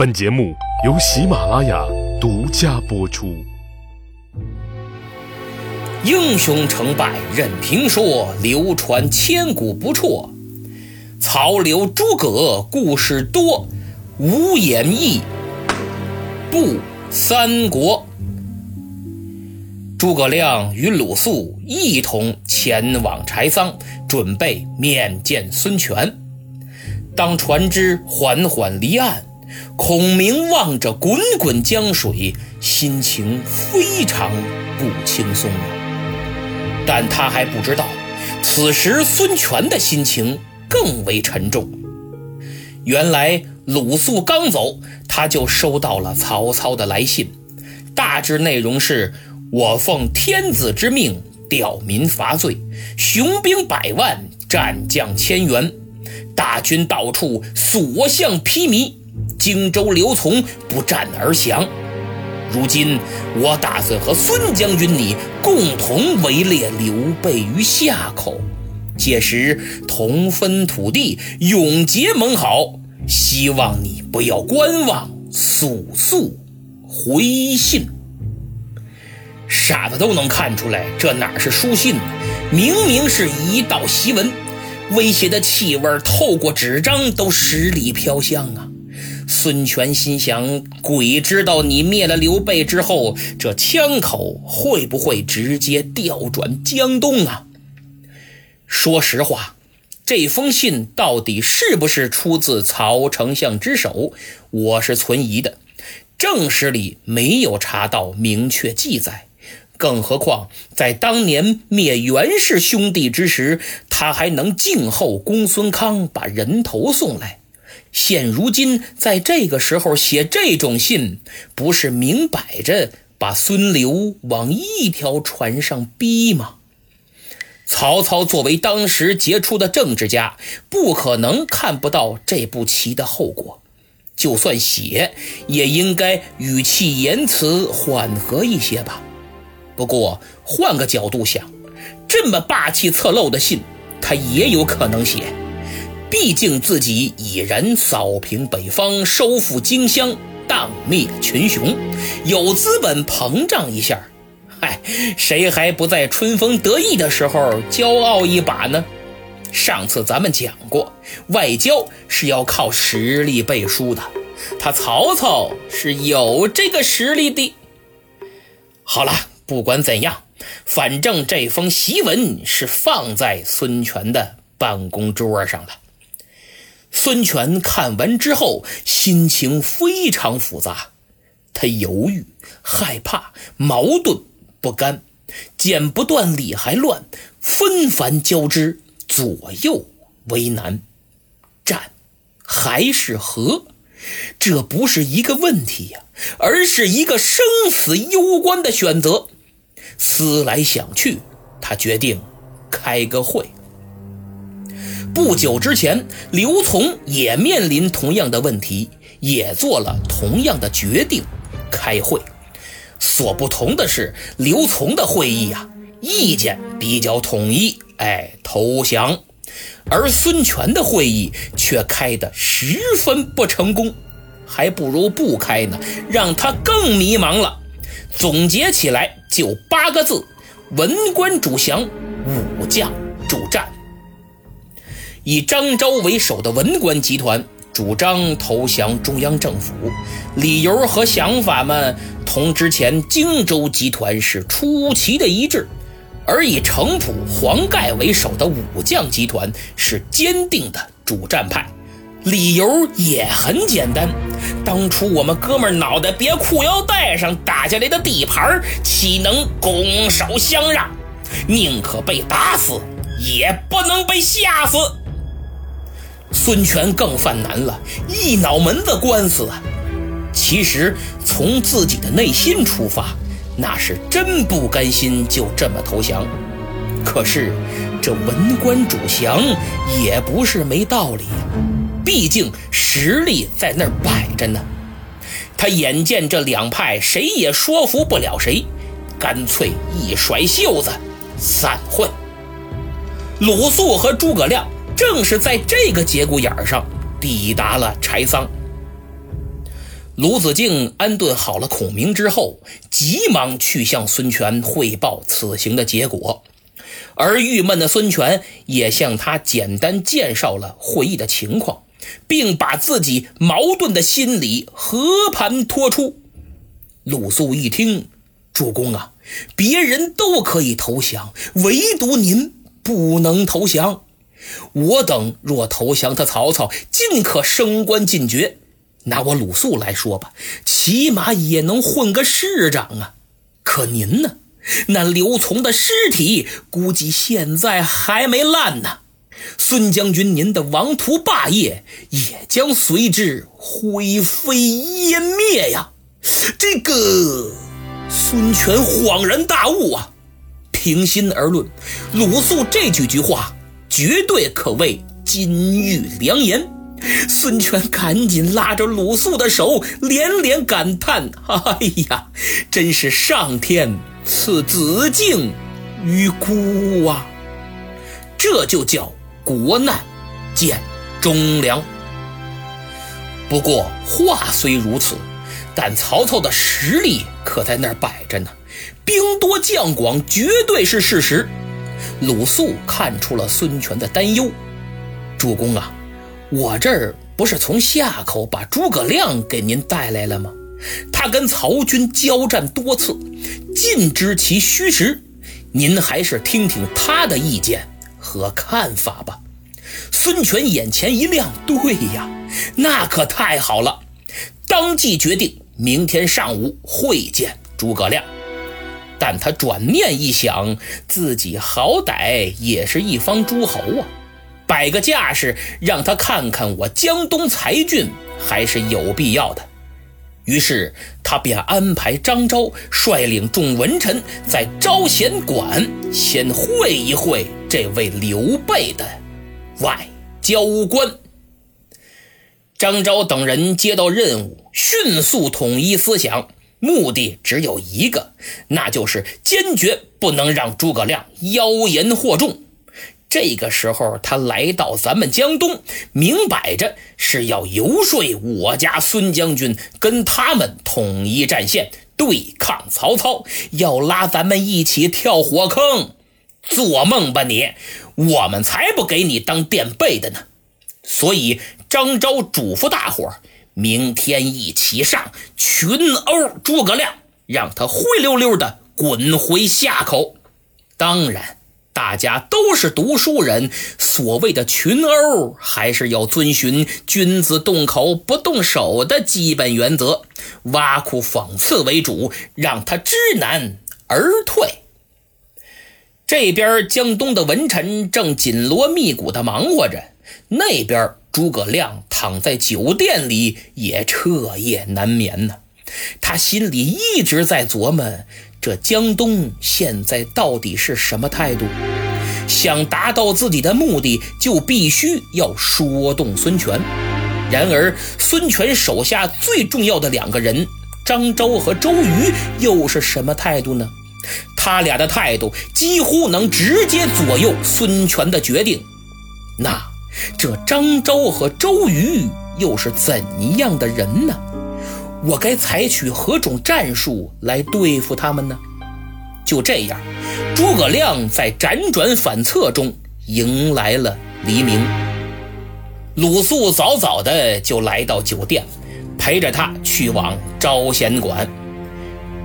本节目由喜马拉雅独家播出。英雄成败任评说，流传千古不辍。曹刘诸葛故事多，无演义不三国。诸葛亮与鲁肃一同前往柴桑，准备面见孙权。当船只缓缓离岸，孔明望着滚滚江水，心情非常不轻松。但他还不知道，此时孙权的心情更为沉重。原来鲁肃刚走，他就收到了曹操的来信，大致内容是。我奉天子之命调民伐罪，雄兵百万，战将千员，大军到处，所向披靡。荆州刘琮不战而降。如今我打算和孙将军你共同围猎刘备于夏口，届时同分土地，永结盟好。希望你不要观望，速速回信。傻子都能看出来，这哪是书信呢？明明是一道檄文，威胁的气味透过纸张都十里飘香啊！孙权心想：鬼知道你灭了刘备之后，这枪口会不会直接调转江东啊？说实话，这封信到底是不是出自曹丞相之手，我是存疑的。正史里没有查到明确记载。更何况，在当年灭袁氏兄弟之时，他还能静候公孙康把人头送来。现如今在这个时候写这种信，不是明摆着把孙刘往一条船上逼吗？曹操作为当时杰出的政治家，不可能看不到这步棋的后果。就算写，也应该语气言辞缓和一些吧。不过换个角度想，这么霸气侧漏的信，他也有可能写。毕竟自己已然扫平北方，收复荆襄，荡灭群雄，有资本膨胀一下。嗨，谁还不在春风得意的时候骄傲一把呢？上次咱们讲过，外交是要靠实力背书的，他曹操是有这个实力的。好了。不管怎样，反正这封檄文是放在孙权的办公桌上了。孙权看完之后，心情非常复杂，他犹豫、害怕、矛盾不甘，剪不断，理还乱，纷繁交织，左右为难。战还是和？这不是一个问题呀，而是一个生死攸关的选择。思来想去，他决定开个会。不久之前，刘琮也面临同样的问题，也做了同样的决定，开会。所不同的是，刘琮的会议呀，意见比较统一，哎，投降；而孙权的会议却开得十分不成功，还不如不开呢，让他更迷茫了。总结起来就八个字：文官主降，武将主战。以张昭为首的文官集团主张投降中央政府，理由和想法们同之前荆州集团是出奇的一致；而以程普、黄盖为首的武将集团是坚定的主战派。理由也很简单，当初我们哥们脑袋别裤腰带上打下来的地盘，岂能拱手相让？宁可被打死，也不能被吓死。孙权更犯难了，一脑门子官司啊！其实从自己的内心出发，那是真不甘心就这么投降。可是这文官主降也不是没道理。毕竟实力在那儿摆着呢，他眼见这两派谁也说服不了谁，干脆一甩袖子散会。鲁肃和诸葛亮正是在这个节骨眼上抵达了柴桑。鲁子敬安顿好了孔明之后，急忙去向孙权汇报此行的结果，而郁闷的孙权也向他简单介绍了会议的情况，并把自己矛盾的心理和盘托出。鲁肃一听，主公啊，别人都可以投降，唯独您不能投降。我等若投降他曹操，尽可升官进爵。拿我鲁肃来说吧，起码也能混个市长啊。可您呢？那刘琮的尸体估计现在还没烂呢。孙将军，您的王图霸业也将随之灰飞烟灭呀！这个孙权恍然大悟啊！平心而论，鲁肃这几句话绝对可谓金玉良言。孙权赶紧拉着鲁肃的手，连连感叹：“哎呀，真是上天赐子敬于孤啊！这就叫国难见忠良。”不过话虽如此，但曹操的实力可在那儿摆着呢，兵多将广绝对是事实。鲁肃看出了孙权的担忧，主公啊。我这儿不是从夏口把诸葛亮给您带来了吗？他跟曹军交战多次，尽知其虚实，您还是听听他的意见和看法吧。孙权眼前一亮，对呀，那可太好了，当即决定明天上午会见诸葛亮。但他转念一想，自己好歹也是一方诸侯啊。摆个架势，让他看看我江东才俊，还是有必要的。于是他便安排张昭率领众文臣在招贤馆先会一会这位刘备的外交官。张昭等人接到任务，迅速统一思想，目的只有一个，那就是坚决不能让诸葛亮妖言惑众。这个时候，他来到咱们江东，明摆着是要游说我家孙将军跟他们统一战线，对抗曹操，要拉咱们一起跳火坑。做梦吧你！我们才不给你当垫背的呢。所以张昭嘱咐大伙明天一起上群殴诸葛亮，让他灰溜溜的滚回夏口。当然。大家都是读书人，所谓的群殴还是要遵循“君子动口不动手”的基本原则，挖苦讽刺为主，让他知难而退。这边江东的文臣正紧锣密鼓的忙活着，那边诸葛亮躺在酒店里也彻夜难眠呢。他心里一直在琢磨。这江东现在到底是什么态度？想达到自己的目的，就必须要说动孙权。然而，孙权手下最重要的两个人张昭和周瑜又是什么态度呢？他俩的态度几乎能直接左右孙权的决定。那这张昭和周瑜又是怎样的人呢？我该采取何种战术来对付他们呢？就这样，诸葛亮在辗转反侧中迎来了黎明。鲁肃早早的就来到酒店，陪着他去往招贤馆。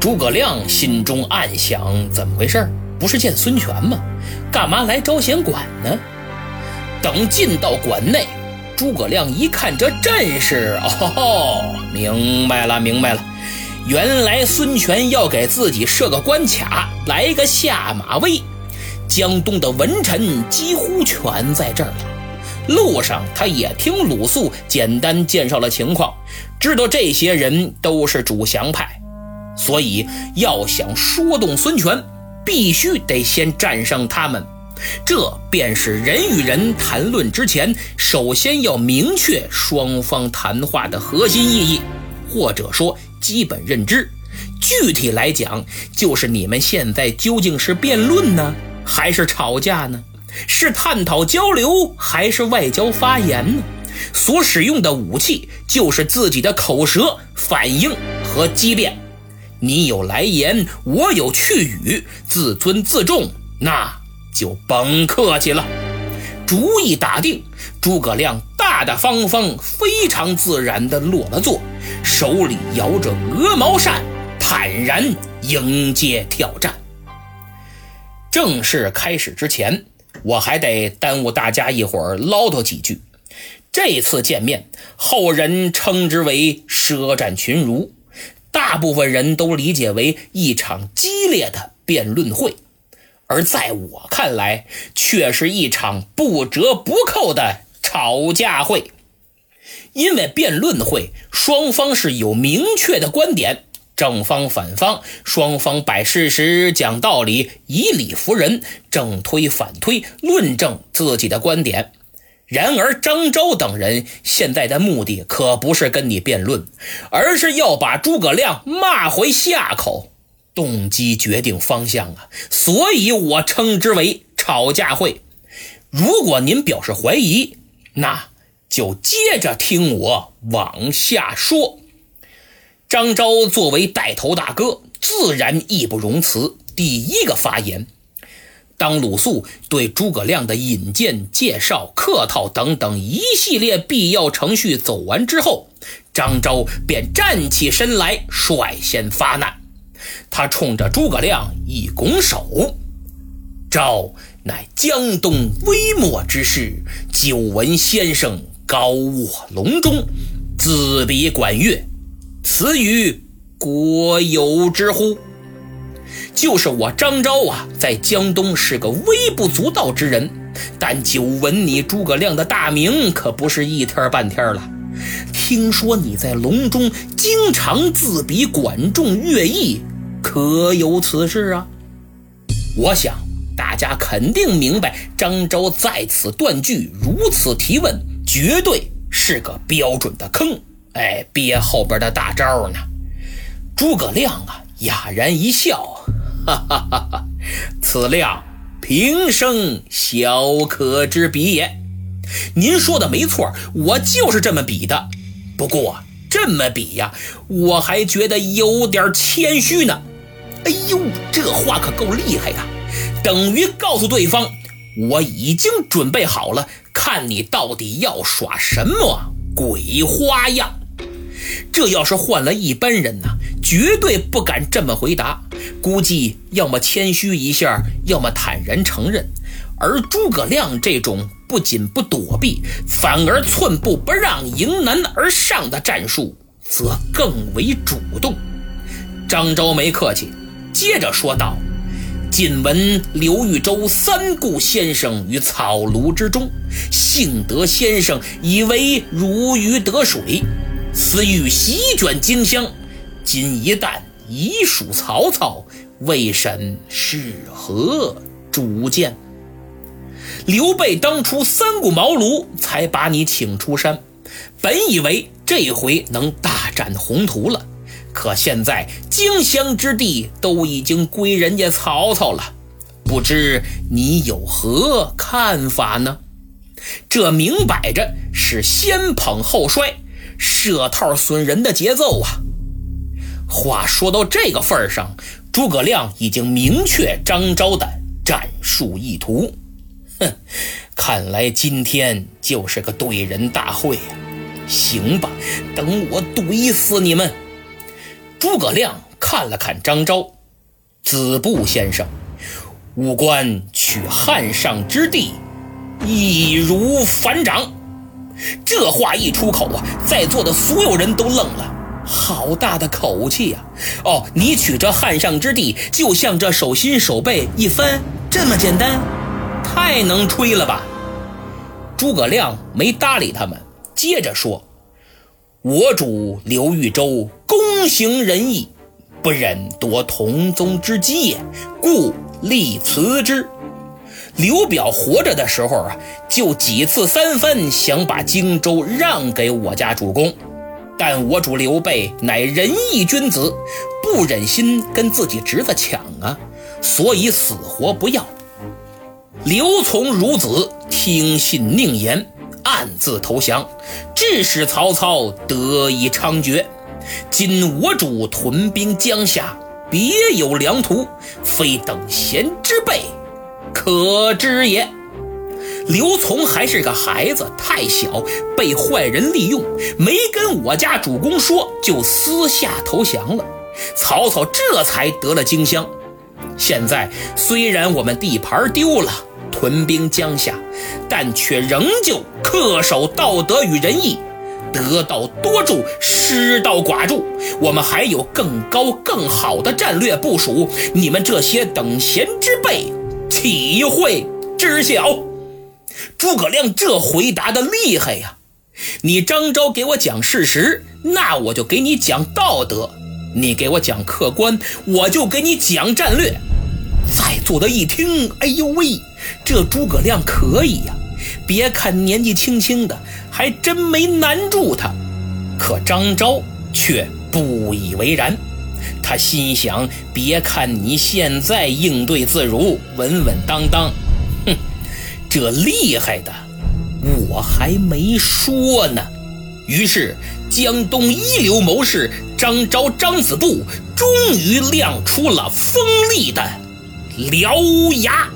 诸葛亮心中暗想：怎么回事？不是见孙权吗？干嘛来招贤馆呢？等进到馆内。诸葛亮一看这阵势，哦，明白了，明白了，原来孙权要给自己设个关卡，来个下马威。江东的文臣几乎全在这儿了。路上，他也听鲁肃简单介绍了情况，知道这些人都是主降派，所以要想说动孙权，必须得先战胜他们。这便是人与人谈论之前，首先要明确双方谈话的核心意义，或者说基本认知。具体来讲，就是你们现在究竟是辩论呢，还是吵架呢？是探讨交流，还是外交发言呢？所使用的武器就是自己的口舌反应和机变。你有来言，我有去语，自尊自重，那就甭客气了。主意打定，诸葛亮大大方方、非常自然地落了座，手里摇着鹅毛扇，坦然迎接挑战。正式开始之前，我还得耽误大家一会儿唠叨几句。这次见面，后人称之为舌战群儒，大部分人都理解为一场激烈的辩论会。而在我看来，却是一场不折不扣的吵架会。因为辩论会双方是有明确的观点，正方反方，双方摆事实、讲道理，以理服人，正推反推，论证自己的观点。然而，张昭等人现在的目的可不是跟你辩论，而是要把诸葛亮骂回下口。动机决定方向啊，所以我称之为吵架会。如果您表示怀疑，那就接着听我往下说。张昭作为带头大哥，自然义不容辞，第一个发言。当鲁肃对诸葛亮的引荐、介绍、客套等等一系列必要程序走完之后，张昭便站起身来，率先发难。他冲着诸葛亮一拱手：“赵乃江东微末之士，久闻先生高卧龙中，自比管乐，此语国有之乎？就是我张昭啊，在江东是个微不足道之人，但久闻你诸葛亮的大名，可不是一天半天了。听说你在隆中经常自比管仲、乐毅。”可有此事啊？我想大家肯定明白，张昭在此断句，如此提问，绝对是个标准的坑。哎，憋后边的大招呢？诸葛亮啊，哑然一笑，哈哈哈哈！此亮平生小可之比也。您说的没错，我就是这么比的。不过这么比呀，我还觉得有点谦虚呢。哎呦，这话可够厉害的，等于告诉对方，我已经准备好了，看你到底要耍什么鬼花样。这要是换了一般人呢，绝对不敢这么回答，估计要么谦虚一下，要么坦然承认。而诸葛亮这种不仅不躲避，反而寸步不让、迎难而上的战术，则更为主动。张昭没客气。接着说道：“近闻刘豫州三顾先生于草庐之中，幸得先生以为如鱼得水，此欲席卷荆襄。今一旦已属曹操，未审是何主见？刘备当初三顾茅庐，才把你请出山，本以为这回能大展宏图了。”可现在荆襄之地都已经归人家曹操了，不知你有何看法呢？这明摆着是先捧后摔，设套损人的节奏啊！话说到这个份上，诸葛亮已经明确张昭的战术意图。哼，看来今天就是个怼人大会呀！行吧，等我怼死你们！诸葛亮看了看张昭，子布先生，吾观取汉上之地，易如反掌。这话一出口啊，在座的所有人都愣了。好大的口气呀！哦，你取这汉上之地，就像这手心手背一翻这么简单？太能吹了吧！诸葛亮没搭理他们，接着说。我主刘豫州公行仁义，不忍夺同宗之基也，故立辞之。刘表活着的时候啊，就几次三番想把荆州让给我家主公，但我主刘备乃仁义君子，不忍心跟自己侄子抢啊，所以死活不要。刘从孺子听信佞言。暗自投降，致使曹操得以猖獗。今我主屯兵江夏，别有良图，非等闲之辈可知也。刘琮还是个孩子，太小，被坏人利用，没跟我家主公说，就私下投降了。曹操这才得了荆襄。现在虽然我们地盘丢了，屯兵江夏，但却仍旧恪守道德与仁义，得道多助，失道寡助。我们还有更高更好的战略部署，你们这些等闲之辈岂会知晓？诸葛亮这回答的厉害呀！你张昭给我讲事实，那我就给你讲道德；你给我讲客观，我就给你讲战略。在座的一听，哎呦喂，这诸葛亮可以呀！别看年纪轻轻的，还真没难住他。可张昭却不以为然，他心想：别看你现在应对自如，稳稳当当。哼这厉害的，我还没说呢。于是，江东一流谋士张昭、张子布终于亮出了锋利的獠牙。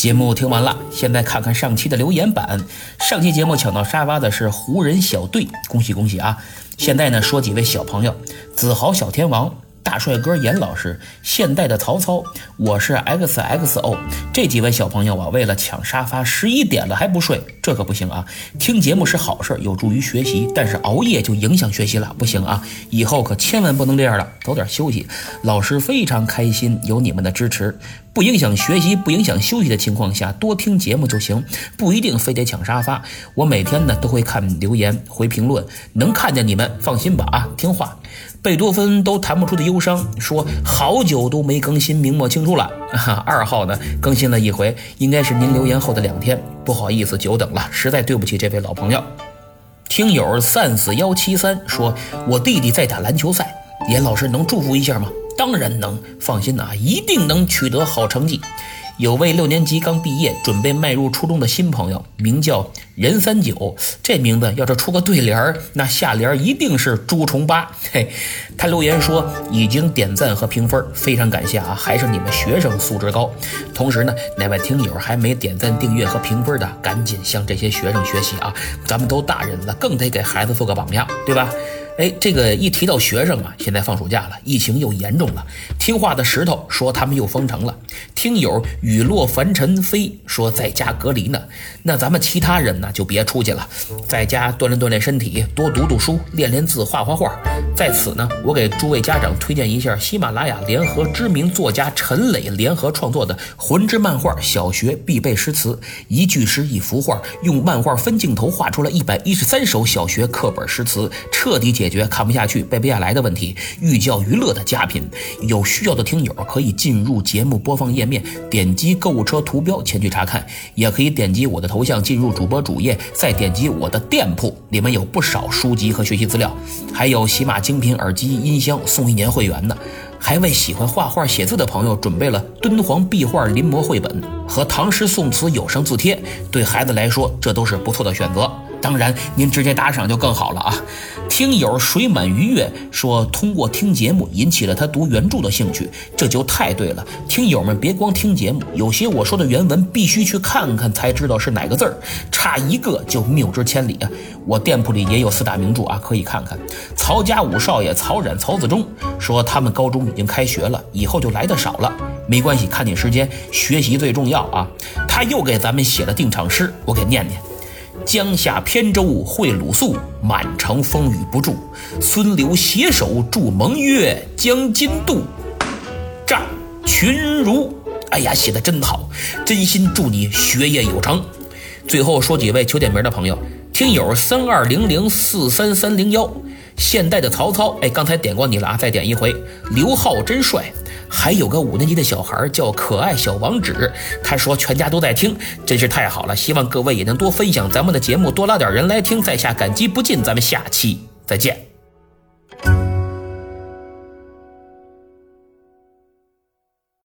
节目听完了，现在看看上期的留言板。上期节目抢到沙发的是湖人小队，恭喜恭喜啊！现在呢，说几位小朋友：子豪小天王。大帅哥严老师，现代的曹操，我是 X X O。这几位小朋友啊，为了抢沙发，十一点了还不睡，这可不行啊！听节目是好事，有助于学习，但是熬夜就影响学习了，不行啊！以后可千万不能这样了，早点休息。老师非常开心有你们的支持，不影响学习、不影响休息的情况下，多听节目就行，不一定非得抢沙发。我每天呢都会看留言、回评论，能看见你们，放心吧啊，听话。贝多芬都弹不出的忧伤，说好久都没更新，明末清初了。二号呢更新了一回，应该是您留言后的两天，不好意思久等了，实在对不起这位老朋友。听友三四幺七三说，我弟弟在打篮球赛，严老师能祝福一下吗？当然能，放心呐，一定能取得好成绩。有位六年级刚毕业、准备迈入初中的新朋友，名叫任三九。这名字要是出个对联儿，那下联一定是朱重八。嘿，他留言说已经点赞和评分，非常感谢啊！还是你们学生素质高。同时呢，哪位听友还没点赞、订阅和评分的，赶紧向这些学生学习啊！咱们都大人了，更得给孩子做个榜样，对吧？哎，这个一提到学生啊，现在放暑假了，疫情又严重了。听话的石头说他们又封城了。听友雨落凡尘飞说在家隔离呢。那咱们其他人呢就别出去了，在家锻炼锻炼身体，多读读书，练练字，画画画。在此呢，我给诸位家长推荐一下喜马拉雅联合知名作家陈磊联合创作的魂之漫画小学必备诗词，一句诗一幅画，用漫画分镜头画出了一百一十三首小学课本诗词，彻底解。决看不下去、背不下来的问题，寓教于乐的佳品。有需要的听友可以进入节目播放页面，点击购物车图标前去查看，也可以点击我的头像进入主播主页，再点击我的店铺，里面有不少书籍和学习资料，还有喜马精品耳机音箱送一年会员呢。还为喜欢画画写字的朋友准备了敦煌壁画临摹绘本和唐诗宋词有声字帖，对孩子来说这都是不错的选择。当然，您直接打赏就更好了啊！听友水满鱼跃说，通过听节目引起了他读原著的兴趣，这就太对了。听友们别光听节目，有些我说的原文必须去看看才知道是哪个字儿，差一个就谬之千里啊！我店铺里也有四大名著啊，可以看看。曹家五少爷曹冉、曹子忠说，他们高中已经开学了，以后就来的少了。没关系，看你时间，学习最重要啊！他又给咱们写了定场诗，我给念念。江夏扁舟会鲁肃，满城风雨不住。孙刘携手筑盟约，将金渡。战群儒，哎呀，写的真好，真心祝你学业有成。最后说几位求点名的朋友，听友三二零零四三三零幺，现代的曹操，哎，刚才点过你了啊，再点一回。刘浩真帅。还有个五年级的小孩叫可爱小王子他说全家都在听真是太好了希望各位也能多分享咱们的节目多拉点人来听在下感激不尽咱们下期再见。